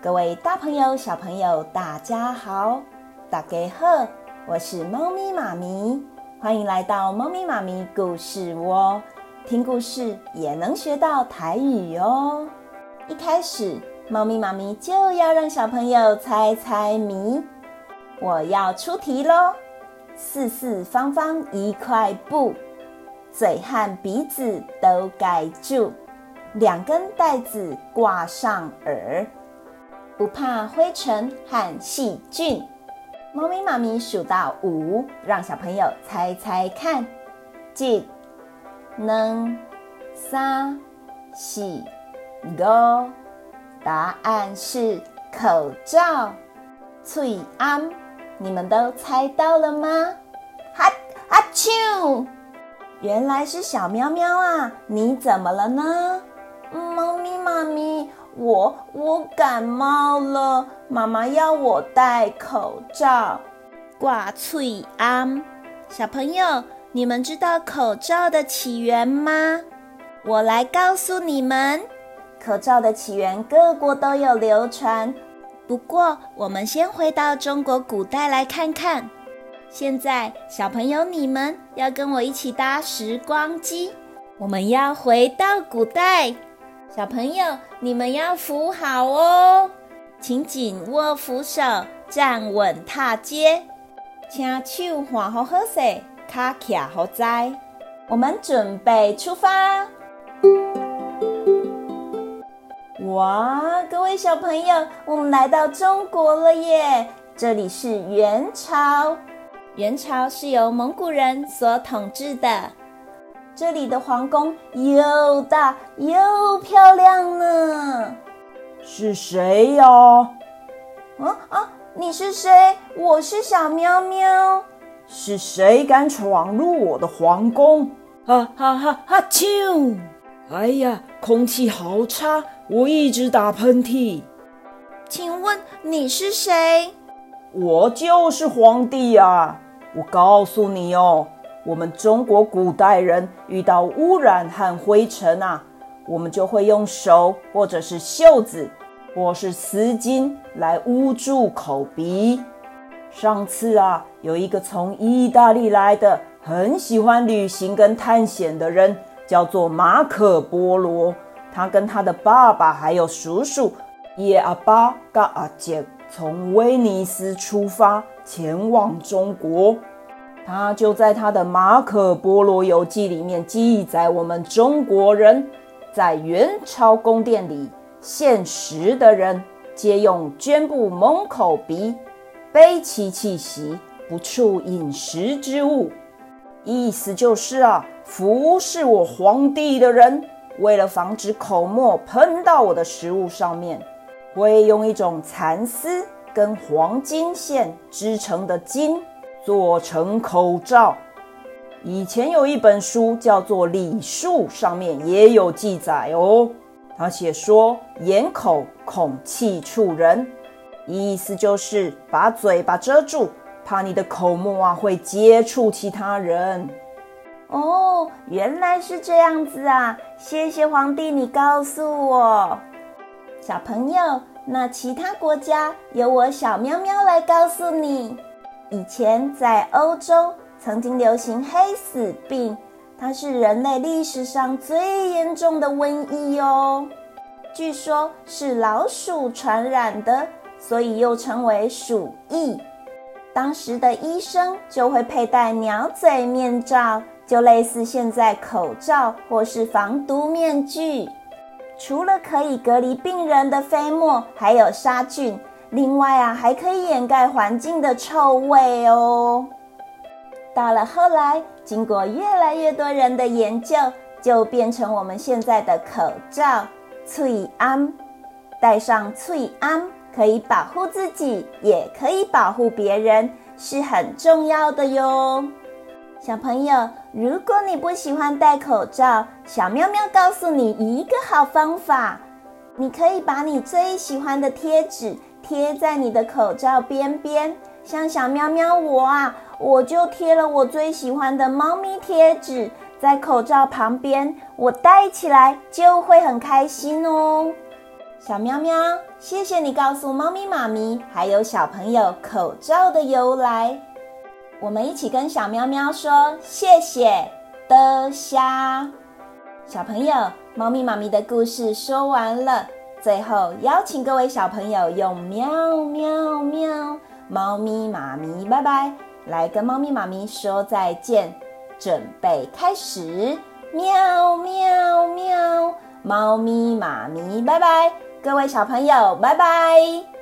各位大朋友、小朋友，大家好，大家好，我是猫咪妈咪，欢迎来到猫咪妈咪故事窝，听故事也能学到台语哦。一开始，猫咪妈咪就要让小朋友猜猜谜，我要出题喽。四四方方一块布，嘴和鼻子都盖住，两根带子挂上耳。不怕灰尘和细菌。猫咪妈咪数到五，让小朋友猜猜看。一、能、三、四、五。答案是口罩。喙罨，你们都猜到了吗？哈哈啾！原来是小喵喵啊！你怎么了呢？猫咪妈咪。我我感冒了，妈妈要我戴口罩，挂喙罨。小朋友，你们知道口罩的起源吗？我来告诉你们，口罩的起源各国都有流传。不过，我们先回到中国古代来看看。现在，小朋友，你们要跟我一起搭时光机，我们要回到古代。小朋友，你们要扶好哦，请紧握扶手，站稳踏阶，请手换好好势，卡卡好在。我们准备出发。哇，各位小朋友，我们来到中国了耶！这里是元朝，元朝是由蒙古人所统治的。这里的皇宫又大又漂亮呢。是谁呀？啊啊！你是谁？我是小喵喵。是谁敢闯入我的皇宫？哈哈哈！哈啾！哎呀，空气好差，我一直打喷嚏。请问你是谁？我就是皇帝呀！我告诉你哦。我们中国古代人遇到污染和灰尘啊，我们就会用手或者是袖子或是丝巾来捂住口鼻。上次啊，有一个从意大利来的很喜欢旅行跟探险的人，叫做马可波罗。他跟他的爸爸还有叔叔耶阿巴嘎阿杰从威尼斯出发，前往中国。他就在他的《马可波罗游记》里面记载，我们中国人在元朝宫殿里献食的人，皆用绢布蒙口鼻，背其气息，不触饮食之物。意思就是啊，服侍我皇帝的人，为了防止口沫喷到我的食物上面，会用一种蚕丝跟黄金线织成的巾。做成口罩。以前有一本书叫做《礼数》，上面也有记载哦。他写说：“掩口，恐气触人。”意思就是把嘴巴遮住，怕你的口沫啊会接触其他人。哦，原来是这样子啊！谢谢皇帝，你告诉我。小朋友，那其他国家由我小喵喵来告诉你。以前在欧洲曾经流行黑死病，它是人类历史上最严重的瘟疫哦。据说是老鼠传染的，所以又称为鼠疫。当时的医生就会佩戴鸟嘴面罩，就类似现在口罩或是防毒面具。除了可以隔离病人的飞沫，还有杀菌。另外啊，还可以掩盖环境的臭味哦。到了后来，经过越来越多人的研究，就变成我们现在的口罩。喙罨，戴上喙罨可以保护自己，也可以保护别人，是很重要的哟。小朋友，如果你不喜欢戴口罩，小喵喵告诉你一个好方法，你可以把你最喜欢的贴纸。贴在你的口罩边边，像小喵喵我啊，我就贴了我最喜欢的猫咪贴纸在口罩旁边，我戴起来就会很开心哦。小喵喵，谢谢你告诉猫咪妈咪还有小朋友口罩的由来。我们一起跟小喵喵说谢谢的虾。小朋友，猫咪妈咪的故事说完了，最后邀请各位小朋友用喵喵喵，猫咪妈咪拜拜，来跟猫咪妈咪说再见。准备开始，喵喵喵，猫咪妈咪拜拜，各位小朋友拜拜。